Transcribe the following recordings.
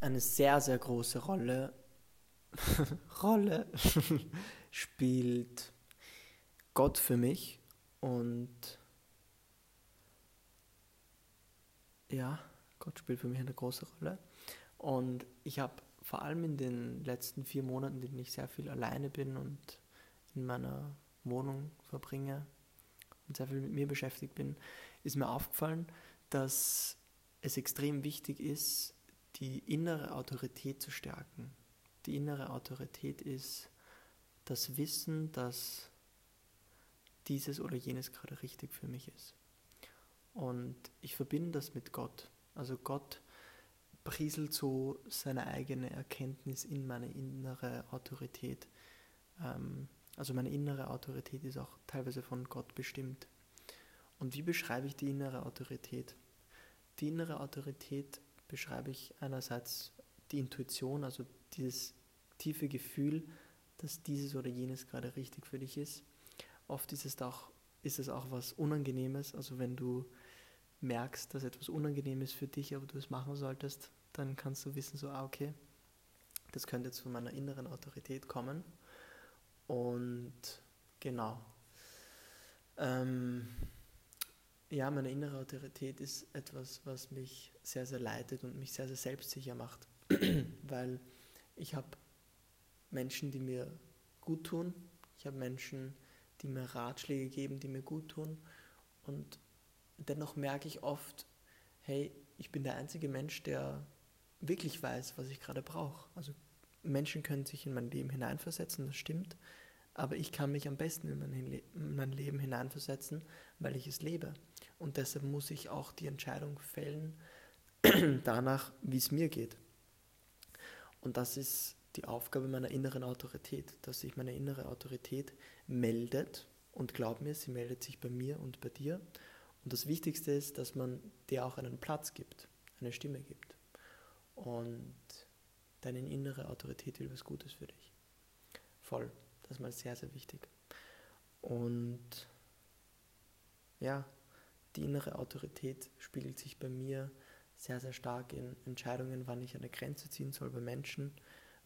eine sehr, sehr große Rolle, Rolle spielt Gott für mich und ja, Gott spielt für mich eine große Rolle. Und ich habe vor allem in den letzten vier Monaten, in denen ich sehr viel alleine bin und in meiner Wohnung verbringe und sehr viel mit mir beschäftigt bin, ist mir aufgefallen, dass es extrem wichtig ist, die innere Autorität zu stärken. Die innere Autorität ist das Wissen, dass dieses oder jenes gerade richtig für mich ist. Und ich verbinde das mit Gott. Also Gott prieselt so seine eigene Erkenntnis in meine innere Autorität. Ähm, also meine innere Autorität ist auch teilweise von Gott bestimmt. Und wie beschreibe ich die innere Autorität? Die innere Autorität beschreibe ich einerseits die Intuition, also dieses tiefe Gefühl, dass dieses oder jenes gerade richtig für dich ist. Oft ist es auch, ist es auch was Unangenehmes, also wenn du merkst, dass etwas unangenehm ist für dich, aber du es machen solltest, dann kannst du wissen, so, ah, okay, das könnte von meiner inneren Autorität kommen. Und genau. Ähm, ja, meine innere Autorität ist etwas, was mich sehr, sehr leitet und mich sehr, sehr selbstsicher macht, weil ich habe Menschen, die mir gut tun, ich habe Menschen, die mir Ratschläge geben, die mir gut tun. Und dennoch merke ich oft, hey, ich bin der einzige Mensch, der wirklich weiß, was ich gerade brauche. Also Menschen können sich in mein Leben hineinversetzen, das stimmt, aber ich kann mich am besten in mein, in mein Leben hineinversetzen, weil ich es lebe. Und deshalb muss ich auch die Entscheidung fällen, danach, wie es mir geht. Und das ist die Aufgabe meiner inneren Autorität, dass sich meine innere Autorität meldet und glaub mir, sie meldet sich bei mir und bei dir und das Wichtigste ist, dass man dir auch einen Platz gibt, eine Stimme gibt. Und deine innere Autorität will was Gutes für dich. Voll. Das ist mal sehr, sehr wichtig. Und ja, die innere Autorität spiegelt sich bei mir sehr, sehr stark in Entscheidungen, wann ich eine Grenze ziehen soll bei Menschen,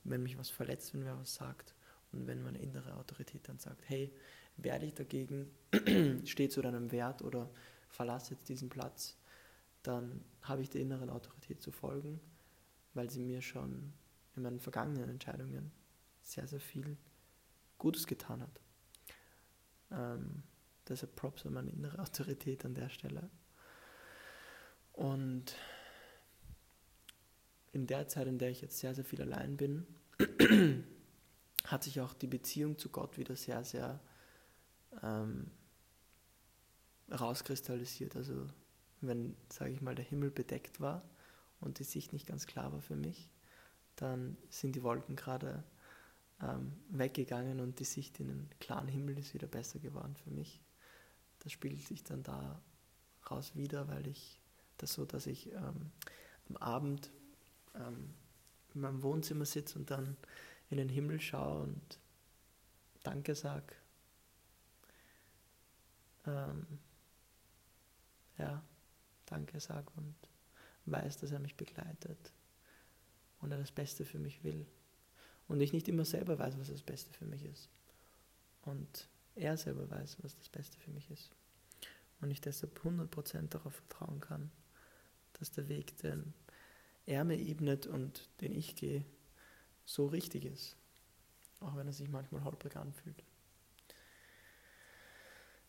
wenn mich was verletzt, wenn wer was sagt. Und wenn meine innere Autorität dann sagt, hey, werde ich dagegen, steht zu deinem Wert oder verlasse jetzt diesen Platz, dann habe ich der inneren Autorität zu folgen, weil sie mir schon in meinen vergangenen Entscheidungen sehr, sehr viel Gutes getan hat. Ähm, deshalb Props an meine innere Autorität an der Stelle. Und in der Zeit, in der ich jetzt sehr, sehr viel allein bin, hat sich auch die Beziehung zu Gott wieder sehr, sehr ähm, rauskristallisiert. Also wenn, sage ich mal, der Himmel bedeckt war und die Sicht nicht ganz klar war für mich, dann sind die Wolken gerade ähm, weggegangen und die Sicht in den klaren Himmel ist wieder besser geworden für mich. Das spiegelt sich dann da raus wieder, weil ich das so, dass ich ähm, am Abend ähm, in meinem Wohnzimmer sitze und dann in den Himmel schaue und Danke sage. Ähm, ja, Danke sage und weiß, dass er mich begleitet und er das Beste für mich will. Und ich nicht immer selber weiß, was das Beste für mich ist. Und er selber weiß, was das Beste für mich ist. Und ich deshalb 100% darauf vertrauen kann, dass der Weg, den er mir ebnet und den ich gehe, so richtig ist. Auch wenn er sich manchmal holprig anfühlt.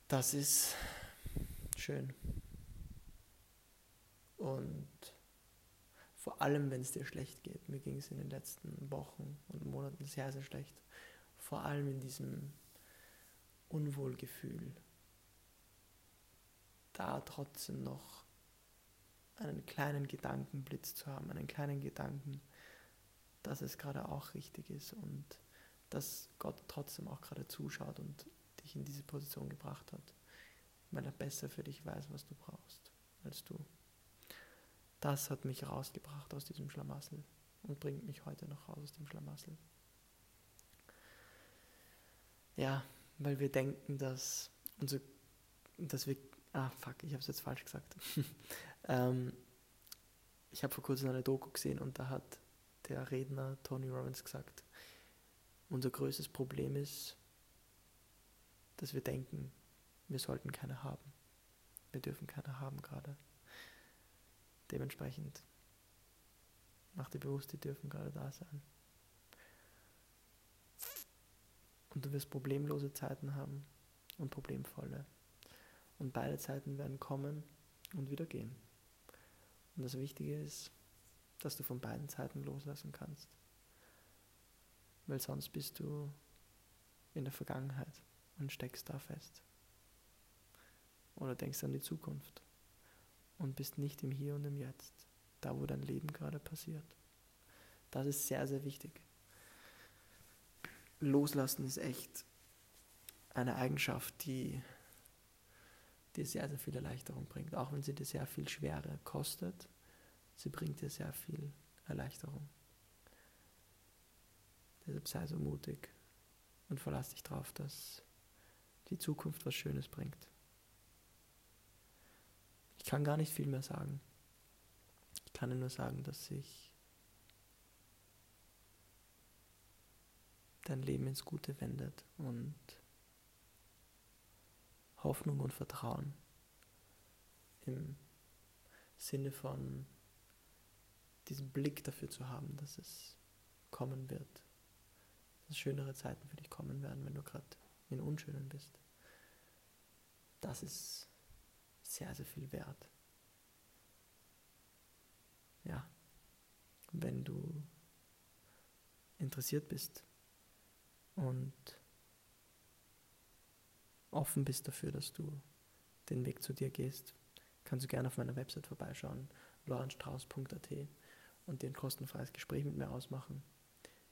Das ist schön. Und vor allem, wenn es dir schlecht geht, mir ging es in den letzten Wochen und Monaten sehr, sehr schlecht, vor allem in diesem Unwohlgefühl, da trotzdem noch einen kleinen Gedankenblitz zu haben, einen kleinen Gedanken, dass es gerade auch richtig ist und dass Gott trotzdem auch gerade zuschaut und dich in diese Position gebracht hat, weil er besser für dich weiß, was du brauchst, als du das hat mich rausgebracht aus diesem Schlamassel und bringt mich heute noch raus aus dem Schlamassel. Ja, weil wir denken, dass, unser, dass wir, ah fuck, ich habe es jetzt falsch gesagt. ähm, ich habe vor kurzem eine Doku gesehen und da hat der Redner Tony Robbins gesagt, unser größtes Problem ist, dass wir denken, wir sollten keine haben. Wir dürfen keine haben gerade. Dementsprechend mach dir bewusst, die dürfen gerade da sein. Und du wirst problemlose Zeiten haben und problemvolle. Und beide Zeiten werden kommen und wieder gehen. Und das Wichtige ist, dass du von beiden Seiten loslassen kannst. Weil sonst bist du in der Vergangenheit und steckst da fest. Oder denkst an die Zukunft und bist nicht im Hier und im Jetzt, da wo dein Leben gerade passiert. Das ist sehr, sehr wichtig. Loslassen ist echt eine Eigenschaft, die dir sehr, sehr viel Erleichterung bringt. Auch wenn sie dir sehr viel Schwere kostet, sie bringt dir sehr viel Erleichterung. Deshalb sei so mutig und verlass dich darauf, dass die Zukunft was Schönes bringt. Ich kann gar nicht viel mehr sagen. Ich kann nur sagen, dass sich dein Leben ins Gute wendet und Hoffnung und Vertrauen im Sinne von diesen Blick dafür zu haben, dass es kommen wird, dass schönere Zeiten für dich kommen werden, wenn du gerade in Unschönen bist. Das ist sehr, sehr viel wert. Ja, wenn du interessiert bist und offen bist dafür, dass du den Weg zu dir gehst, kannst du gerne auf meiner Website vorbeischauen, lorenstrauß.at und dir ein kostenfreies Gespräch mit mir ausmachen.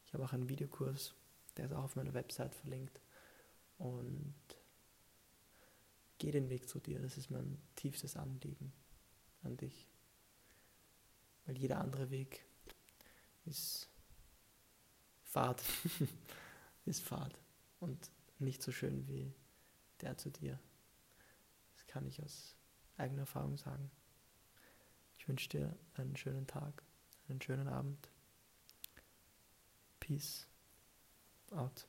Ich habe auch einen Videokurs, der ist auch auf meiner Website verlinkt. Und geh den Weg zu dir, das ist mein tiefstes Anliegen an dich. Weil jeder andere Weg ist Fahrt, ist Fahrt und nicht so schön wie der zu dir. Das kann ich aus eigener Erfahrung sagen. Ich wünsche dir einen schönen Tag, einen schönen Abend. Peace out.